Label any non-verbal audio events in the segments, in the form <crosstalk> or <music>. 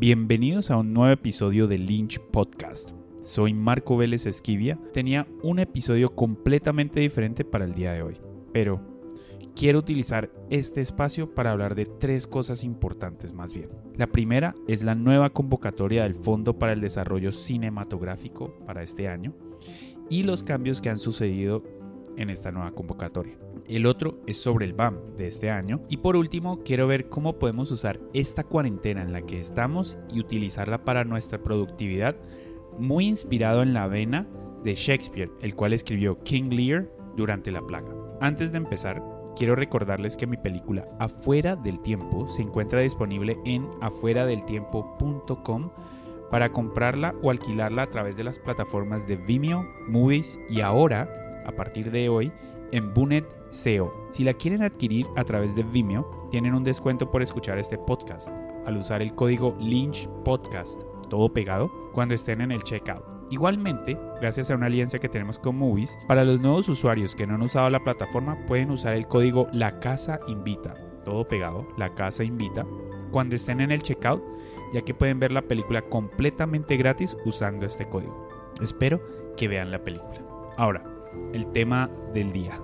Bienvenidos a un nuevo episodio de Lynch Podcast. Soy Marco Vélez Esquivia. Tenía un episodio completamente diferente para el día de hoy, pero quiero utilizar este espacio para hablar de tres cosas importantes más bien. La primera es la nueva convocatoria del Fondo para el Desarrollo Cinematográfico para este año y los cambios que han sucedido en esta nueva convocatoria. El otro es sobre el BAM de este año. Y por último, quiero ver cómo podemos usar esta cuarentena en la que estamos y utilizarla para nuestra productividad, muy inspirado en la vena de Shakespeare, el cual escribió King Lear durante la plaga. Antes de empezar, quiero recordarles que mi película Afuera del Tiempo se encuentra disponible en afueradeltiempo.com para comprarla o alquilarla a través de las plataformas de Vimeo, Movies y ahora a partir de hoy en Bunet SEO. Si la quieren adquirir a través de Vimeo, tienen un descuento por escuchar este podcast al usar el código Lynch Podcast, todo pegado, cuando estén en el checkout. Igualmente, gracias a una alianza que tenemos con Movies, para los nuevos usuarios que no han usado la plataforma pueden usar el código La Casa Invita, todo pegado, La Casa Invita, cuando estén en el checkout, ya que pueden ver la película completamente gratis usando este código. Espero que vean la película. Ahora, el tema del día.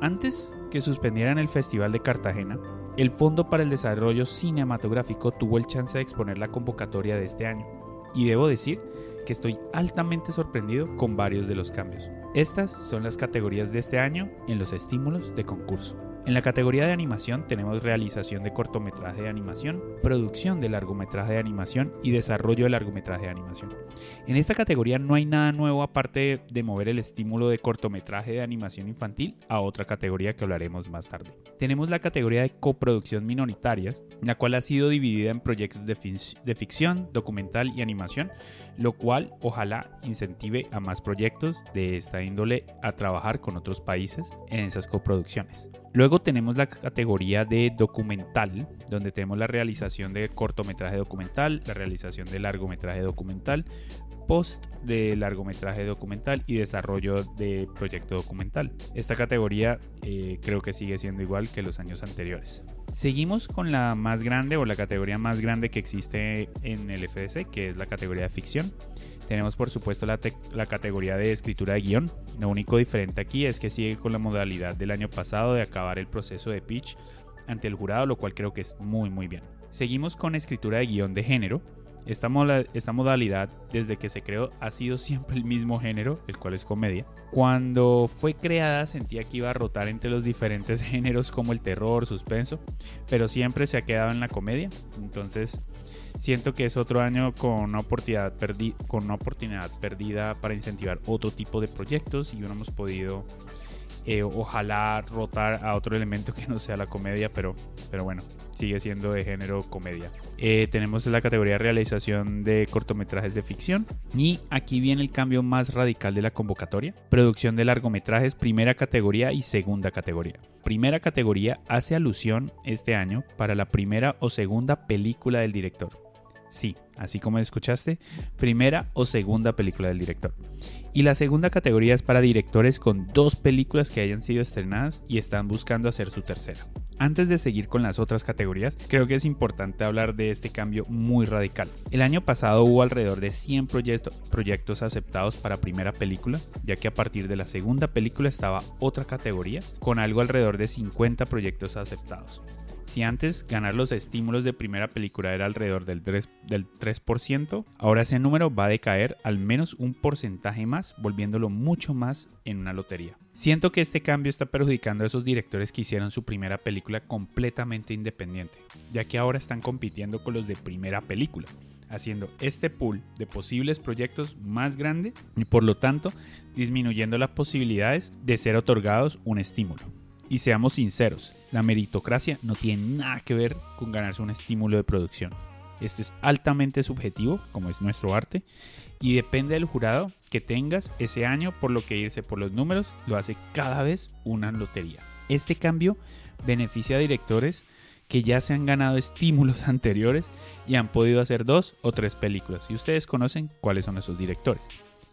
Antes que suspendieran el Festival de Cartagena, el Fondo para el Desarrollo Cinematográfico tuvo el chance de exponer la convocatoria de este año. Y debo decir que estoy altamente sorprendido con varios de los cambios. Estas son las categorías de este año en los estímulos de concurso. En la categoría de animación tenemos realización de cortometraje de animación, producción de largometraje de animación y desarrollo de largometraje de animación. En esta categoría no hay nada nuevo aparte de mover el estímulo de cortometraje de animación infantil a otra categoría que hablaremos más tarde. Tenemos la categoría de coproducción minoritaria, la cual ha sido dividida en proyectos de, de ficción, documental y animación, lo cual ojalá incentive a más proyectos de esta índole a trabajar con otros países en esas coproducciones. Luego tenemos la categoría de documental, donde tenemos la realización de cortometraje documental, la realización de largometraje documental, post de largometraje documental y desarrollo de proyecto documental. Esta categoría eh, creo que sigue siendo igual que los años anteriores. Seguimos con la más grande o la categoría más grande que existe en el FDC, que es la categoría de ficción. Tenemos por supuesto la, la, categoría de escritura de guion. Lo único diferente aquí es que sigue con la modalidad del año pasado de acabar el proceso de pitch ante el jurado, lo cual creo que es muy muy bien. Seguimos con escritura de guion de género. Esta, modalidad, desde que se creó, ha sido siempre el mismo género, el cual es comedia. Cuando fue creada sentía que iba a rotar entre los diferentes <laughs> géneros como el terror, suspenso, pero siempre se ha quedado en la comedia. Entonces, siento que es otro año con una oportunidad, con una oportunidad perdida para incentivar otro tipo de proyectos y no hemos podido eh, ojalá rotar a otro elemento que no sea la comedia, pero, pero bueno, sigue siendo de género comedia. Eh, tenemos la categoría realización de cortometrajes de ficción y aquí viene el cambio más radical de la convocatoria. Producción de largometrajes, primera categoría y segunda categoría. Primera categoría hace alusión este año para la primera o segunda película del director. Sí, así como escuchaste, primera o segunda película del director. Y la segunda categoría es para directores con dos películas que hayan sido estrenadas y están buscando hacer su tercera. Antes de seguir con las otras categorías, creo que es importante hablar de este cambio muy radical. El año pasado hubo alrededor de 100 proyectos aceptados para primera película, ya que a partir de la segunda película estaba otra categoría con algo alrededor de 50 proyectos aceptados. Si antes ganar los estímulos de primera película era alrededor del 3%, del 3%, ahora ese número va a decaer al menos un porcentaje más, volviéndolo mucho más en una lotería. Siento que este cambio está perjudicando a esos directores que hicieron su primera película completamente independiente, ya que ahora están compitiendo con los de primera película haciendo este pool de posibles proyectos más grande y por lo tanto disminuyendo las posibilidades de ser otorgados un estímulo. Y seamos sinceros, la meritocracia no tiene nada que ver con ganarse un estímulo de producción. Esto es altamente subjetivo, como es nuestro arte, y depende del jurado que tengas ese año, por lo que irse por los números lo hace cada vez una lotería. Este cambio beneficia a directores que ya se han ganado estímulos <laughs> anteriores y han podido hacer dos o tres películas. Y ustedes conocen cuáles son esos directores.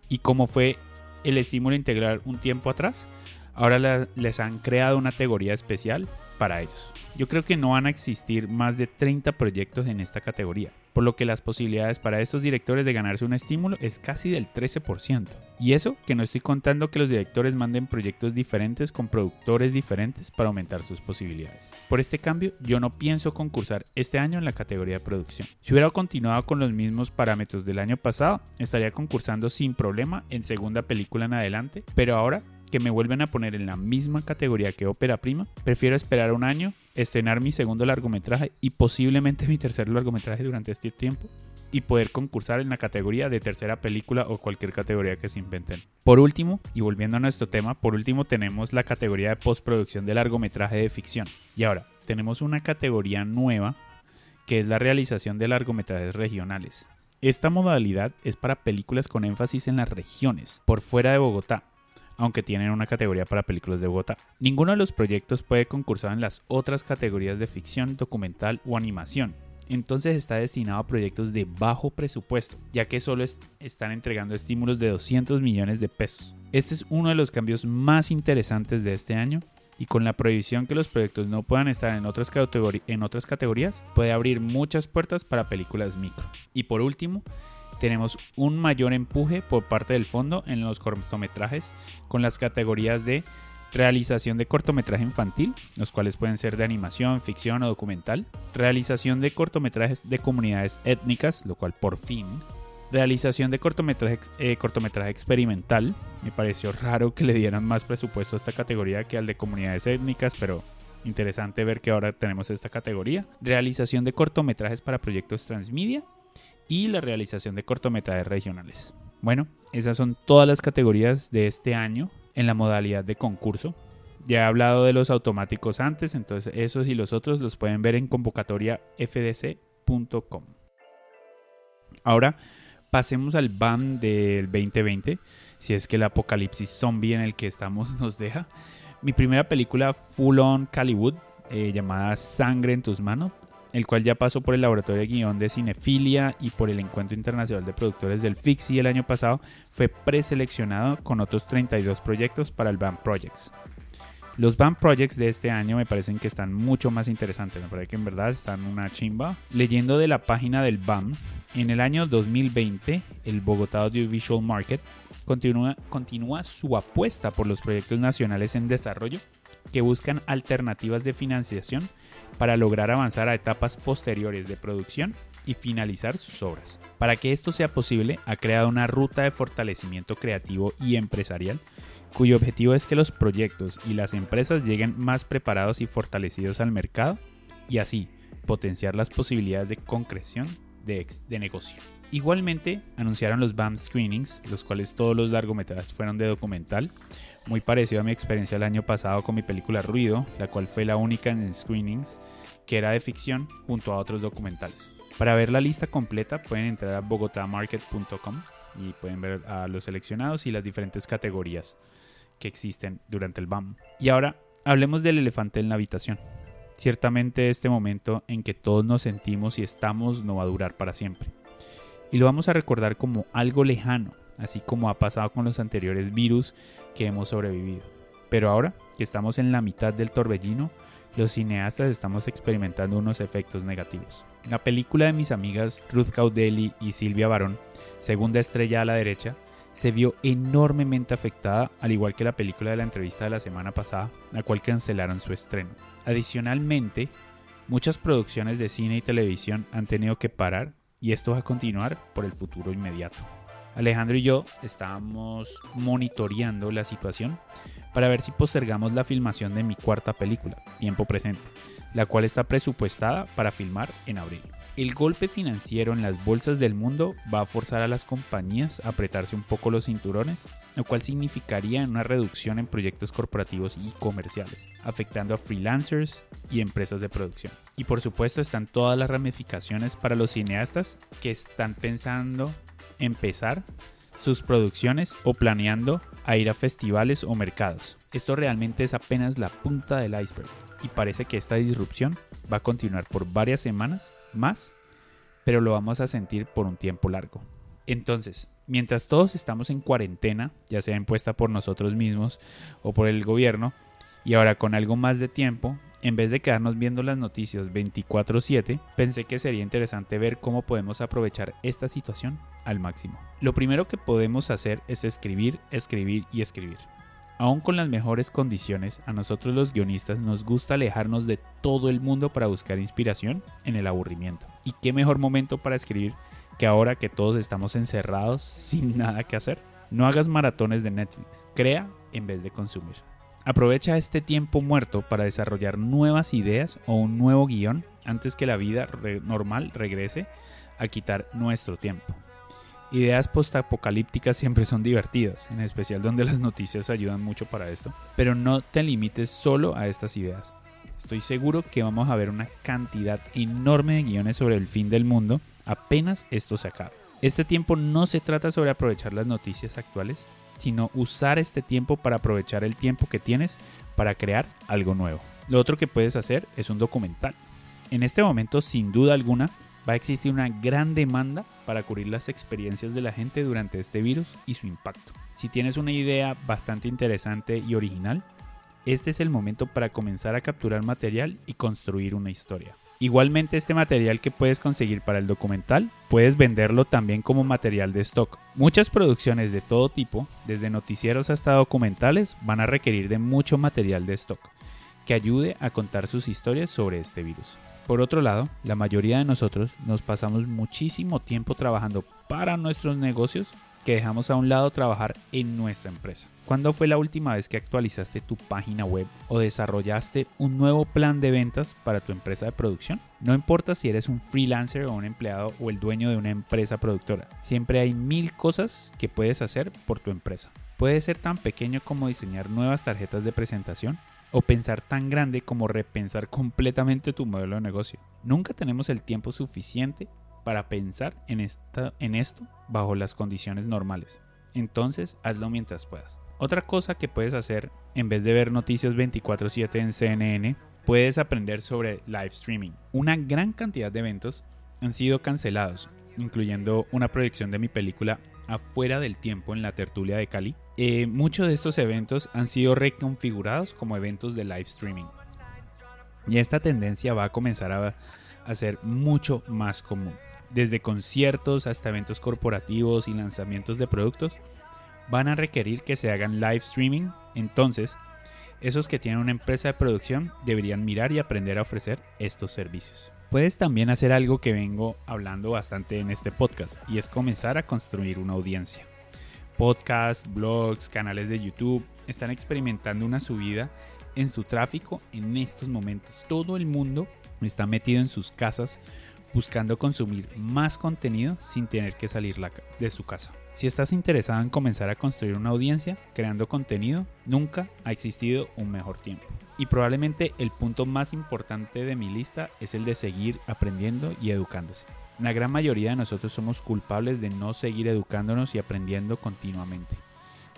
Y cómo fue el estímulo integral un tiempo atrás, ahora les han creado una categoría especial para ellos. Yo creo que no van a existir más de 30 proyectos en esta categoría, por lo que las posibilidades para estos directores de ganarse un estímulo es casi del 13%. Y eso que no estoy contando que los directores manden proyectos diferentes con productores diferentes para aumentar sus posibilidades. Por este cambio, yo no pienso concursar este año en la categoría de producción. Si hubiera continuado con los mismos parámetros del año pasado, estaría concursando sin problema en segunda película en adelante, pero ahora que me vuelven a poner en la misma categoría que ópera prima, prefiero esperar un año, estrenar mi segundo largometraje y posiblemente mi tercer largometraje durante este tiempo y poder concursar en la categoría de tercera película o cualquier categoría que se inventen. Por último, y volviendo a nuestro tema, por último tenemos la categoría de postproducción de largometraje de ficción. Y ahora, tenemos una categoría nueva que es la realización de largometrajes regionales. Esta modalidad es para películas con énfasis en las regiones, por fuera de Bogotá, aunque tienen una categoría para películas de Bogotá. Ninguno de los proyectos puede concursar en las otras categorías de ficción, documental o animación. Entonces está destinado a proyectos de bajo presupuesto, ya que solo están entregando estímulos de 200 millones de pesos. Este es uno de los cambios más interesantes de este año y con la prohibición que los proyectos no puedan estar en otras, en otras categorías, puede abrir muchas puertas para películas micro. Y por último, tenemos un mayor empuje por parte del fondo en los cortometrajes con las categorías de realización de cortometraje infantil, los cuales pueden ser de animación, ficción o documental, realización de cortometrajes de comunidades étnicas, lo cual por fin, realización de cortometraje, eh, cortometraje experimental, me pareció raro que le dieran más presupuesto a esta categoría que al de comunidades étnicas, pero interesante ver que ahora tenemos esta categoría, realización de cortometrajes para proyectos transmedia y la realización de cortometrajes regionales. Bueno, esas son todas las categorías de este año en la modalidad de concurso. Ya he hablado de los automáticos antes, entonces esos y los otros los pueden ver en convocatoriafdc.com. Ahora pasemos al BAM del 2020, si es que el apocalipsis zombie en el que estamos <laughs> nos deja. Mi primera película full on Caliwood, eh, llamada Sangre en tus manos, el cual ya pasó por el laboratorio de guion de Cinefilia y por el Encuentro Internacional de Productores del FIXI el año pasado, fue preseleccionado con otros 32 proyectos para el BAM Projects. Los BAM Projects de este año me parecen que están mucho más interesantes, me parece que en verdad están una chimba. Leyendo de la página del BAM, en el año 2020, el Bogotá Audiovisual Market continúa, continúa su apuesta por los proyectos nacionales en desarrollo que buscan alternativas de financiación para lograr avanzar a etapas posteriores de producción y finalizar sus obras. Para que esto sea posible, ha creado una ruta de fortalecimiento creativo y empresarial, cuyo objetivo es que los proyectos y las empresas lleguen más preparados y fortalecidos al mercado y así potenciar las posibilidades de concreción de, de negocio. Igualmente, anunciaron los BAM Screenings, los cuales todos los largometrajes fueron de documental, muy parecido a mi experiencia el año pasado con mi película Ruido, la cual fue la única en screenings que era de ficción junto a otros documentales. Para ver la lista completa pueden entrar a bogotamarket.com y pueden ver a los seleccionados y las diferentes categorías que existen durante el BAM. Y ahora hablemos del elefante en la habitación. Ciertamente este momento en que todos nos sentimos y estamos no va a durar para siempre. Y lo vamos a recordar como algo lejano, así como ha pasado con los anteriores virus que hemos sobrevivido. Pero ahora que estamos en la mitad del torbellino, los cineastas estamos experimentando unos efectos negativos. La película de mis amigas Ruth Caudelli y Silvia Barón, segunda estrella a la derecha, se vio enormemente afectada, al igual que la película de la entrevista de la semana pasada, la cual cancelaron su estreno. Adicionalmente, muchas producciones de cine y televisión han tenido que parar y esto va a continuar por el futuro inmediato. Alejandro y yo estábamos monitoreando la situación para ver si postergamos la filmación de mi cuarta película, Tiempo Presente, la cual está presupuestada para filmar en abril. El golpe financiero en las bolsas del mundo va a forzar a las compañías a apretarse un poco los cinturones, lo cual significaría una reducción en proyectos corporativos y comerciales, afectando a freelancers y empresas de producción. Y por supuesto están todas las ramificaciones para los cineastas que están pensando empezar sus producciones o planeando ir a festivales o mercados. Esto realmente es apenas la punta del iceberg y parece que esta disrupción va a continuar por varias semanas más, pero lo vamos a sentir por un tiempo largo. Entonces, mientras todos estamos en cuarentena, ya sea impuesta por nosotros mismos o por el gobierno, y ahora con algo más de tiempo, en vez de quedarnos viendo las noticias 24/7, pensé que sería interesante ver cómo podemos aprovechar esta situación al máximo. Lo primero que podemos hacer es escribir, escribir y escribir. Aún con las mejores condiciones, a nosotros los guionistas nos gusta alejarnos de todo el mundo para buscar inspiración en el aburrimiento. ¿Y qué mejor momento para escribir que ahora que todos estamos encerrados <laughs> sin nada que hacer? No hagas maratones de Netflix, crea en vez de consumir. Aprovecha este tiempo muerto para desarrollar nuevas ideas o un nuevo guion antes que la vida normal regrese a quitar nuestro tiempo. Ideas postapocalípticas siempre son divertidas, en especial donde las noticias ayudan mucho para esto, pero no te limites solo a estas ideas. Estoy seguro que vamos a ver una cantidad enorme de guiones sobre el fin del mundo apenas esto se acabe. Este tiempo no se trata sobre aprovechar las noticias actuales, sino usar este tiempo para aprovechar el tiempo que tienes para crear algo nuevo. Lo otro que puedes hacer es un documental. En este momento, sin duda alguna, va a existir una gran demanda para cubrir las experiencias de la gente durante este virus y su impacto. Si tienes una idea bastante interesante y original, este es el momento para comenzar a capturar material y construir una historia. Igualmente este material que puedes conseguir para el documental, puedes venderlo también como material de stock. Muchas producciones de todo tipo, desde noticieros hasta documentales, van a requerir de mucho material de stock que ayude a contar sus historias sobre este virus. Por otro lado, la mayoría de nosotros nos pasamos muchísimo tiempo trabajando para nuestros negocios que dejamos a un lado trabajar en nuestra empresa. ¿Cuándo fue la última vez que actualizaste tu página web o desarrollaste un nuevo plan de ventas para tu empresa de producción? No importa si eres un freelancer o un empleado o el dueño de una empresa productora, siempre hay mil cosas que puedes hacer por tu empresa. Puede ser tan pequeño como diseñar nuevas tarjetas de presentación o pensar tan grande como repensar completamente tu modelo de negocio. Nunca tenemos el tiempo suficiente para pensar en, esta, en esto bajo las condiciones normales. Entonces, hazlo mientras puedas. Otra cosa que puedes hacer, en vez de ver noticias 24/7 en CNN, puedes aprender sobre live streaming. Una gran cantidad de eventos han sido cancelados, incluyendo una proyección de mi película afuera del tiempo en la tertulia de Cali, eh, muchos de estos eventos han sido reconfigurados como eventos de live streaming. Y esta tendencia va a comenzar a, a ser mucho más común. Desde conciertos hasta eventos corporativos y lanzamientos de productos van a requerir que se hagan live streaming. Entonces, esos que tienen una empresa de producción deberían mirar y aprender a ofrecer estos servicios. Puedes también hacer algo que vengo hablando bastante en este podcast y es comenzar a construir una audiencia. Podcasts, blogs, canales de YouTube están experimentando una subida en su tráfico en estos momentos. Todo el mundo está metido en sus casas buscando consumir más contenido sin tener que salir de su casa. Si estás interesado en comenzar a construir una audiencia creando contenido, nunca ha existido un mejor tiempo. Y probablemente el punto más importante de mi lista es el de seguir aprendiendo y educándose. La gran mayoría de nosotros somos culpables de no seguir educándonos y aprendiendo continuamente.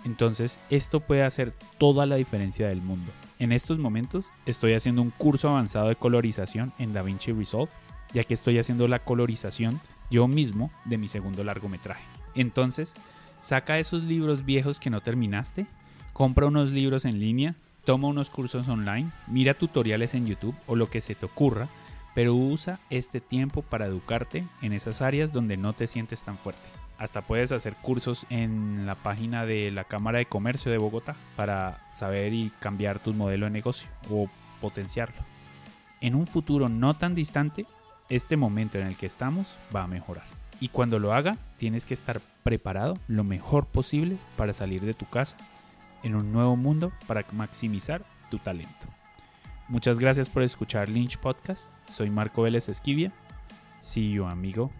Entonces, esto puede hacer toda la diferencia del mundo. En estos momentos estoy haciendo un curso avanzado de colorización en DaVinci Resolve, ya que estoy haciendo la colorización yo mismo de mi segundo largometraje. Entonces, saca esos libros viejos que no terminaste, compra unos libros en línea, toma unos cursos online, mira tutoriales en YouTube o lo que se te ocurra, pero usa este tiempo para educarte en esas áreas donde no te sientes tan fuerte. Hasta puedes hacer cursos en la página de la Cámara de Comercio de Bogotá para saber y cambiar tu modelo de negocio o potenciarlo. En un futuro no tan distante, este momento en el que estamos va a mejorar. Y cuando lo haga, tienes que estar preparado lo mejor posible para salir de tu casa en un nuevo mundo para maximizar tu talento. Muchas gracias por escuchar Lynch Podcast. Soy Marco Vélez Esquivia. See you, amigo.